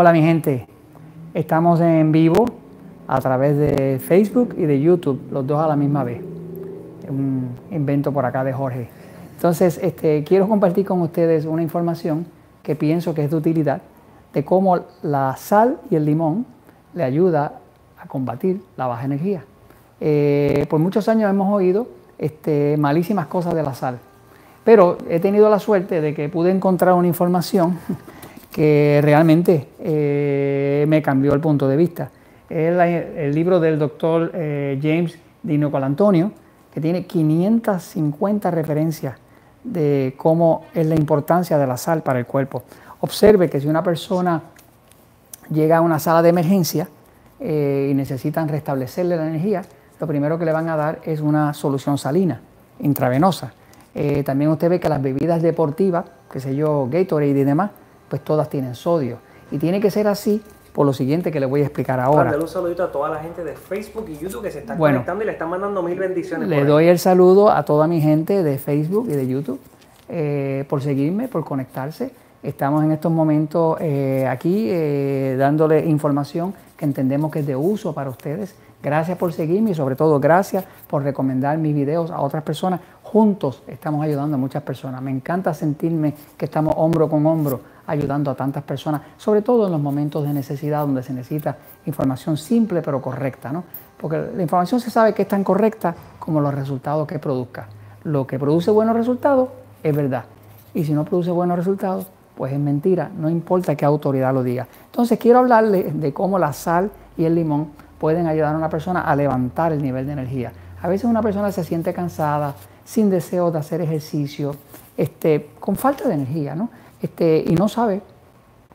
Hola mi gente, estamos en vivo a través de Facebook y de YouTube, los dos a la misma vez. Un invento por acá de Jorge. Entonces, este, quiero compartir con ustedes una información que pienso que es de utilidad de cómo la sal y el limón le ayuda a combatir la baja energía. Eh, por muchos años hemos oído este, malísimas cosas de la sal, pero he tenido la suerte de que pude encontrar una información que realmente eh, me cambió el punto de vista. Es el libro del doctor eh, James Dino Antonio, que tiene 550 referencias de cómo es la importancia de la sal para el cuerpo. Observe que si una persona llega a una sala de emergencia eh, y necesitan restablecerle la energía, lo primero que le van a dar es una solución salina, intravenosa. también usted ve que las bebidas deportivas, qué sé yo, Gatorade y demás, pues todas tienen sodio. Y tiene que ser así por lo siguiente que le voy a explicar ahora. Darle un saludito a toda la gente de Facebook y YouTube que se están conectando y le están mandando mil bendiciones. Le doy el saludo a toda mi gente de Facebook y de YouTube eh, por seguirme, por conectarse. Estamos en estos momentos eh, aquí eh, dándole información que entendemos que es de uso para ustedes. Gracias por seguirme y sobre todo gracias por recomendar mis videos a otras personas. Juntos estamos ayudando a muchas personas. Me encanta sentirme que estamos hombro con hombro ayudando a tantas personas, sobre todo en los momentos de necesidad donde se necesita información simple pero correcta, ¿no? Porque la información se sabe que es tan correcta como los resultados que produzca. Lo que produce buenos resultados es verdad. Y si no produce buenos resultados, pues es mentira, no importa qué autoridad lo diga. Entonces quiero hablarle de cómo la sal y el limón pueden ayudar a una persona a levantar el nivel de energía. A veces una persona se siente cansada, sin deseo de hacer ejercicio, este, con falta de energía, ¿no? Este, y no sabe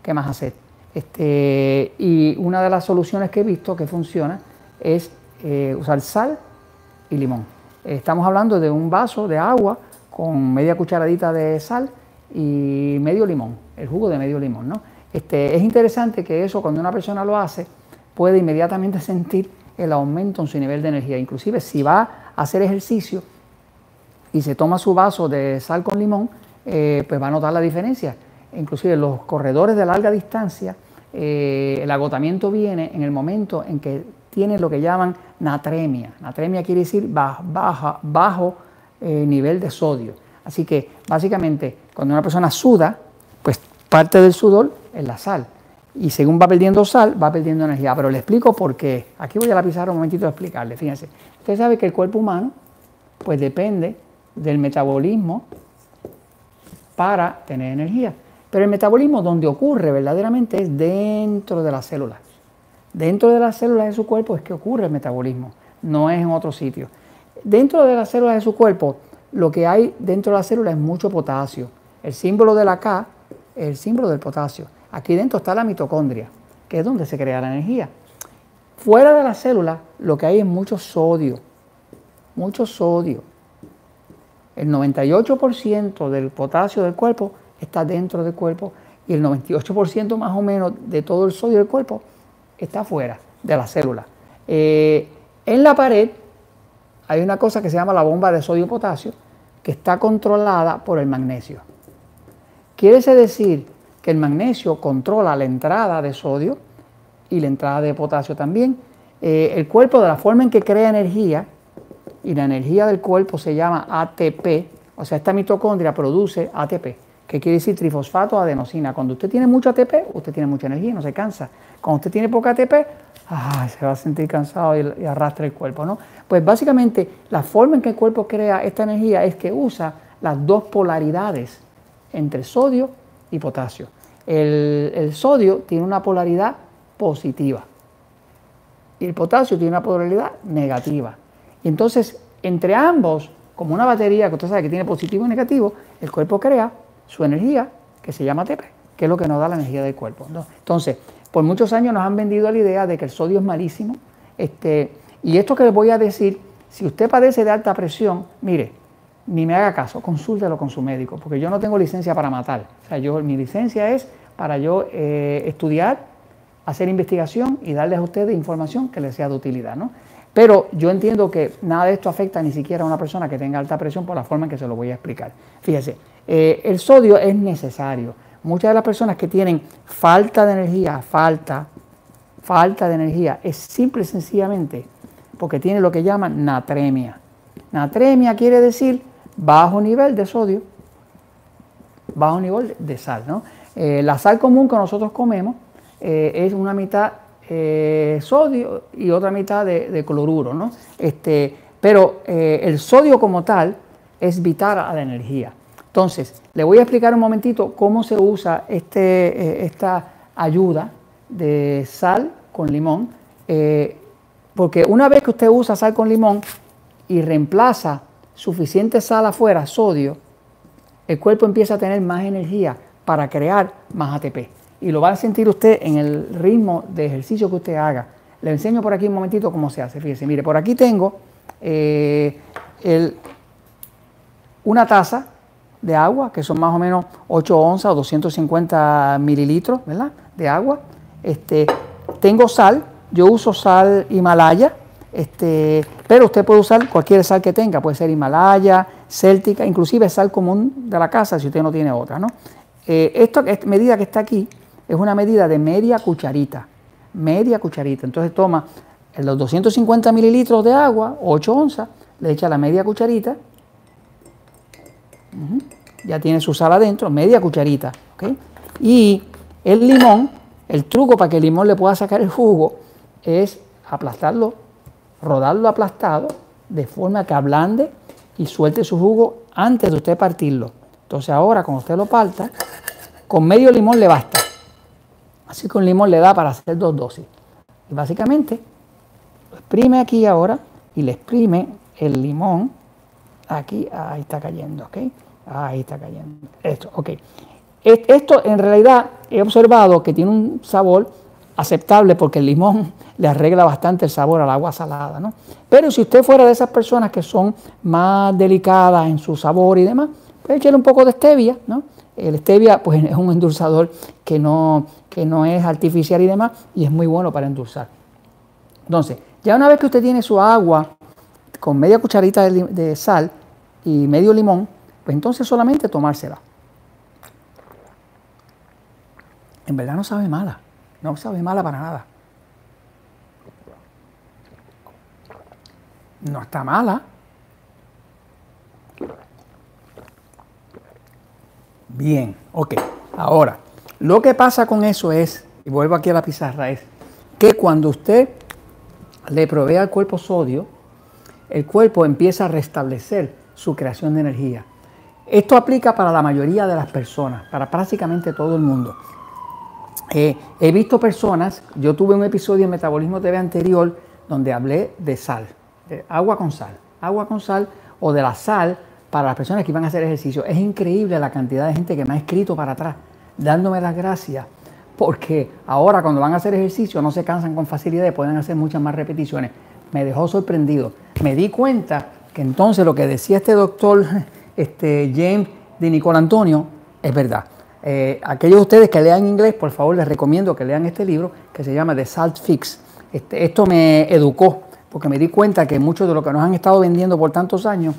qué más hacer. Este, y una de las soluciones que he visto que funciona es eh, usar sal y limón. Estamos hablando de un vaso de agua con media cucharadita de sal y medio limón, el jugo de medio limón. ¿no? Este, es interesante que eso cuando una persona lo hace puede inmediatamente sentir el aumento en su nivel de energía. Inclusive si va a hacer ejercicio y se toma su vaso de sal con limón, eh, pues va a notar la diferencia. Inclusive los corredores de larga distancia, eh, el agotamiento viene en el momento en que tienen lo que llaman natremia. Natremia quiere decir baja, bajo eh, nivel de sodio. Así que básicamente cuando una persona suda, pues parte del sudor es la sal. Y según va perdiendo sal, va perdiendo energía. Pero le explico por qué. Aquí voy a la pizarra un momentito a explicarle. Fíjense. Usted sabe que el cuerpo humano, pues depende del metabolismo para tener energía. Pero el metabolismo donde ocurre verdaderamente es dentro de las células. Dentro de las células de su cuerpo es que ocurre el metabolismo, no es en otro sitio. Dentro de las células de su cuerpo, lo que hay dentro de la célula es mucho potasio. El símbolo de la K es el símbolo del potasio. Aquí dentro está la mitocondria, que es donde se crea la energía. Fuera de la célula, lo que hay es mucho sodio, mucho sodio. El 98% del potasio del cuerpo está dentro del cuerpo y el 98% más o menos de todo el sodio del cuerpo está fuera de la célula. Eh, en la pared hay una cosa que se llama la bomba de sodio-potasio que está controlada por el magnesio. Quiere decir que el magnesio controla la entrada de sodio y la entrada de potasio también. Eh, el cuerpo, de la forma en que crea energía, y la energía del cuerpo se llama ATP, o sea, esta mitocondria produce ATP, que quiere decir trifosfato adenosina. Cuando usted tiene mucho ATP, usted tiene mucha energía, no se cansa. Cuando usted tiene poca ATP, se va a sentir cansado y, arrastra el cuerpo, ¿no? Pues básicamente la forma en que el cuerpo crea esta energía es que usa las dos polaridades entre sodio y potasio. El sodio tiene una polaridad positiva y el potasio tiene una polaridad negativa. Entonces, entre ambos, como una batería que usted sabe que tiene positivo y negativo, el cuerpo crea su energía, que se llama ATP, que es lo que nos da la energía del cuerpo. Entonces, por muchos años nos han vendido la idea de que el sodio es malísimo. Este, y esto que les voy a decir, si usted padece de alta presión, mire, ni me haga caso, consúltelo con su médico, porque yo no tengo licencia para matar. O sea, yo, mi licencia es para yo eh, estudiar, hacer investigación y darles a ustedes información que les sea de utilidad. ¿no? Pero yo entiendo que nada de esto afecta ni siquiera a una persona que tenga alta presión por la forma en que se lo voy a explicar. Fíjese, eh, el sodio es necesario. muchas de las personas que tienen falta de energía, falta, falta de energía, es simple y sencillamente porque tiene lo que llaman natremia. Natremia quiere decir bajo nivel de sodio, bajo nivel de sal. ¿no? Eh, la sal común que nosotros comemos eh, es una mitad eh, sodio y otra mitad de, cloruro. ¿no? Este, pero el sodio como tal es vital a la energía. Entonces, le voy a explicar un momentito cómo se usa este, esta ayuda de sal con limón. porque una vez que usted usa sal con limón y reemplaza suficiente sal afuera, sodio, el cuerpo empieza a tener más energía para crear más ATP. Y lo va a sentir usted en el ritmo de ejercicio que usted haga. Le enseño por aquí un momentito cómo se hace. Fíjese, mire, por aquí tengo eh, una taza de agua, que son más o menos 8 onzas o 250 mililitros ¿verdad? de agua. Este, tengo sal, yo uso sal Himalaya, este, pero usted puede usar cualquier sal que tenga, puede ser Himalaya, céltica, inclusive sal común de la casa si usted no tiene otra. ¿no? Eh, esta medida que está aquí es una medida de media cucharita, media cucharita. Entonces toma los 250 mililitros de agua, 8 onzas, le echa la media cucharita, ya tiene su sal adentro, media cucharita. Y el limón, el truco para que el limón le pueda sacar el jugo es aplastarlo, rodarlo aplastado, de forma que ablande y suelte su jugo antes de usted partirlo. Entonces ahora cuando usted lo parta, con medio limón le basta. Así que un limón le da para hacer dos dosis. Y básicamente lo exprime aquí ahora y le exprime el limón aquí, ahí está cayendo, ¿ok? Ahí está cayendo. Esto, ok. Esto en realidad he observado que tiene un sabor aceptable porque el limón le arregla bastante el sabor al agua salada, ¿no? Pero si usted fuera de esas personas que son más delicadas en su sabor y demás, pues echarle un poco de stevia, ¿no? El stevia pues es un endulzador que no, que no es artificial y demás y es muy bueno para endulzar. Entonces, ya una vez que usted tiene su agua con media cucharita de, de sal y medio limón, pues entonces solamente tomársela. En verdad no sabe mala, no sabe mala para nada. no está mala. Bien, ok. Ahora, lo que pasa con eso es, y vuelvo aquí a la pizarra, es que cuando usted le provee al cuerpo sodio, el cuerpo empieza a restablecer su creación de energía. Esto aplica para la mayoría de las personas, para prácticamente todo el mundo. Eh, he visto personas, yo tuve un episodio en Metabolismo TV anterior donde hablé de sal agua con sal, agua con sal o de la sal para las personas que van a hacer ejercicio. Es increíble la cantidad de gente que me ha escrito para atrás, dándome las gracias, porque ahora cuando van a hacer ejercicio no se cansan con facilidad y pueden hacer muchas más repeticiones. Me dejó sorprendido. Me di cuenta que entonces lo que decía este doctor este, James de Nicol Antonio es verdad. Eh, aquellos de ustedes que lean inglés, por favor les recomiendo que lean este libro que se llama The Salt Fix. Este, esto me educó porque me di cuenta que mucho de lo que nos han estado vendiendo por tantos años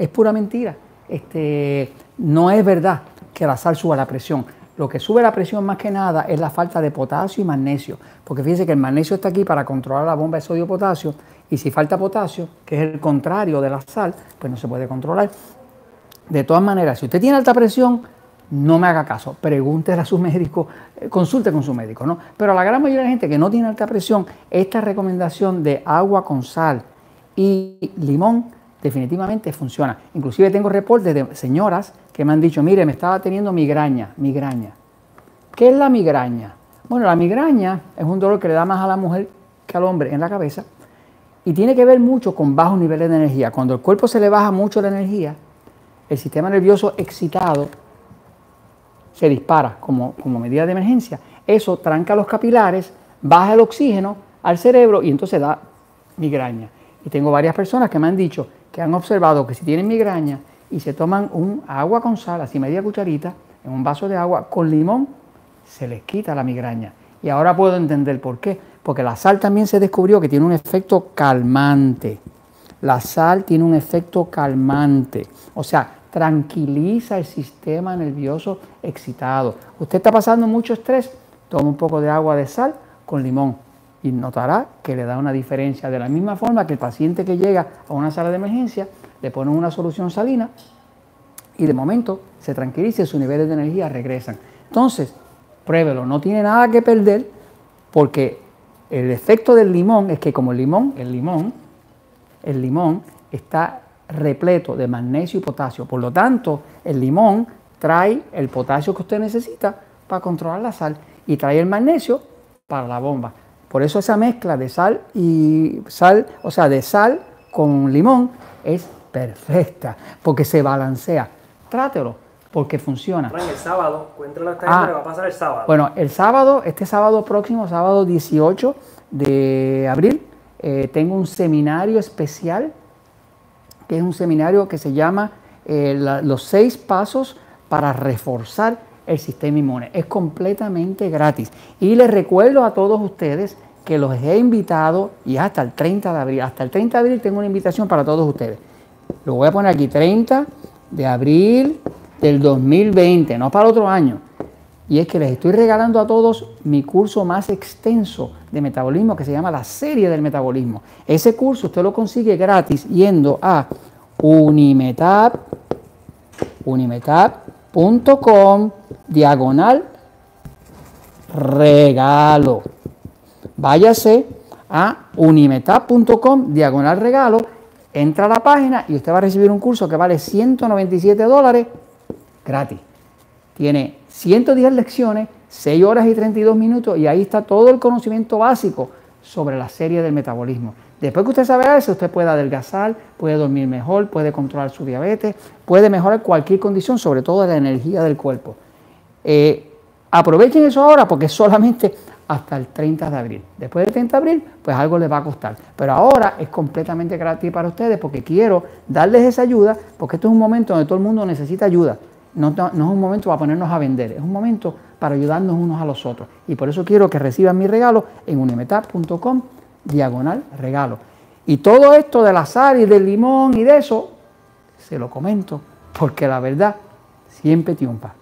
es pura mentira. Este, no es verdad que la sal suba la presión. Lo que sube la presión más que nada es la falta de potasio y magnesio, porque fíjense que el magnesio está aquí para controlar la bomba de sodio-potasio y si falta potasio, que es el contrario de la sal, pues no se puede controlar. De todas maneras, si usted tiene alta presión, no me haga caso, pregúntele a su médico, eh, consulte con su médico, ¿no? Pero a la gran mayoría de la gente que no tiene alta presión, esta recomendación de agua con sal y limón definitivamente funciona. Inclusive tengo reportes de señoras que me han dicho, mire, me estaba teniendo migraña, migraña. ¿Qué es la migraña? Bueno, la migraña es un dolor que le da más a la mujer que al hombre en la cabeza y tiene que ver mucho con bajos niveles de energía. Cuando el cuerpo se le baja mucho la energía, el sistema nervioso excitado se dispara como, como medida de emergencia, eso tranca los capilares, baja el oxígeno al cerebro y entonces da migraña. Y tengo varias personas que me han dicho han observado que si tienen migraña y se toman un agua con sal, así media cucharita, en un vaso de agua con limón, se les quita la migraña. Y ahora puedo entender por qué. Porque la sal también se descubrió que tiene un efecto calmante. La sal tiene un efecto calmante. O sea, tranquiliza el sistema nervioso excitado. Usted está pasando mucho estrés, toma un poco de agua de sal con limón y notará que le da una diferencia. De la misma forma que el paciente que llega a una sala de emergencia, le ponen una solución salina y de momento se tranquiliza y sus niveles de energía regresan. Entonces, pruébelo, no tiene nada que perder porque el efecto del limón es que como el limón, el limón, el limón está repleto de magnesio y potasio. Por lo tanto, el limón trae el potasio que usted necesita para controlar la sal y trae el magnesio para la bomba. Por eso esa mezcla de sal y sal, o sea, de sal con limón es perfecta, porque se balancea. Trátelo, porque funciona. el sábado, cuéntale a ah, va a pasar el sábado. Bueno, el sábado, este sábado próximo, sábado 18 de abril, eh, tengo un seminario especial, que es un seminario que se llama eh, Los seis pasos para reforzar el sistema inmune. Es completamente gratis. Y les recuerdo a todos ustedes que los he invitado y hasta el 30 de abril. Hasta el 30 de abril tengo una invitación para todos ustedes. Lo voy a poner aquí, 30 de abril del 2020, no para otro año. Y es que les estoy regalando a todos mi curso más extenso de metabolismo que se llama la serie del metabolismo. Ese curso usted lo consigue gratis yendo a Unimetap, unimetap.com diagonal regalo. Váyase a unimetap.com diagonal regalo, entra a la página y usted va a recibir un curso que vale 197 dólares gratis. Tiene 110 lecciones, 6 horas y 32 minutos y ahí está todo el conocimiento básico sobre la serie del metabolismo. Después que usted sabe eso, usted puede adelgazar, puede dormir mejor, puede controlar su diabetes, puede mejorar cualquier condición, sobre todo la energía del cuerpo. Eh, aprovechen eso ahora porque solamente hasta el 30 de abril. Después del 30 de abril, pues algo les va a costar. Pero ahora es completamente gratis para ustedes porque quiero darles esa ayuda, porque esto es un momento donde todo el mundo necesita ayuda. No, no, es un momento para ponernos a vender, es un momento para ayudarnos unos a los otros. Y por eso quiero que reciban mi regalo en unimetap.com diagonal regalo. Y todo esto del azar y del limón y de eso, se lo comento, porque la verdad siempre triunfa.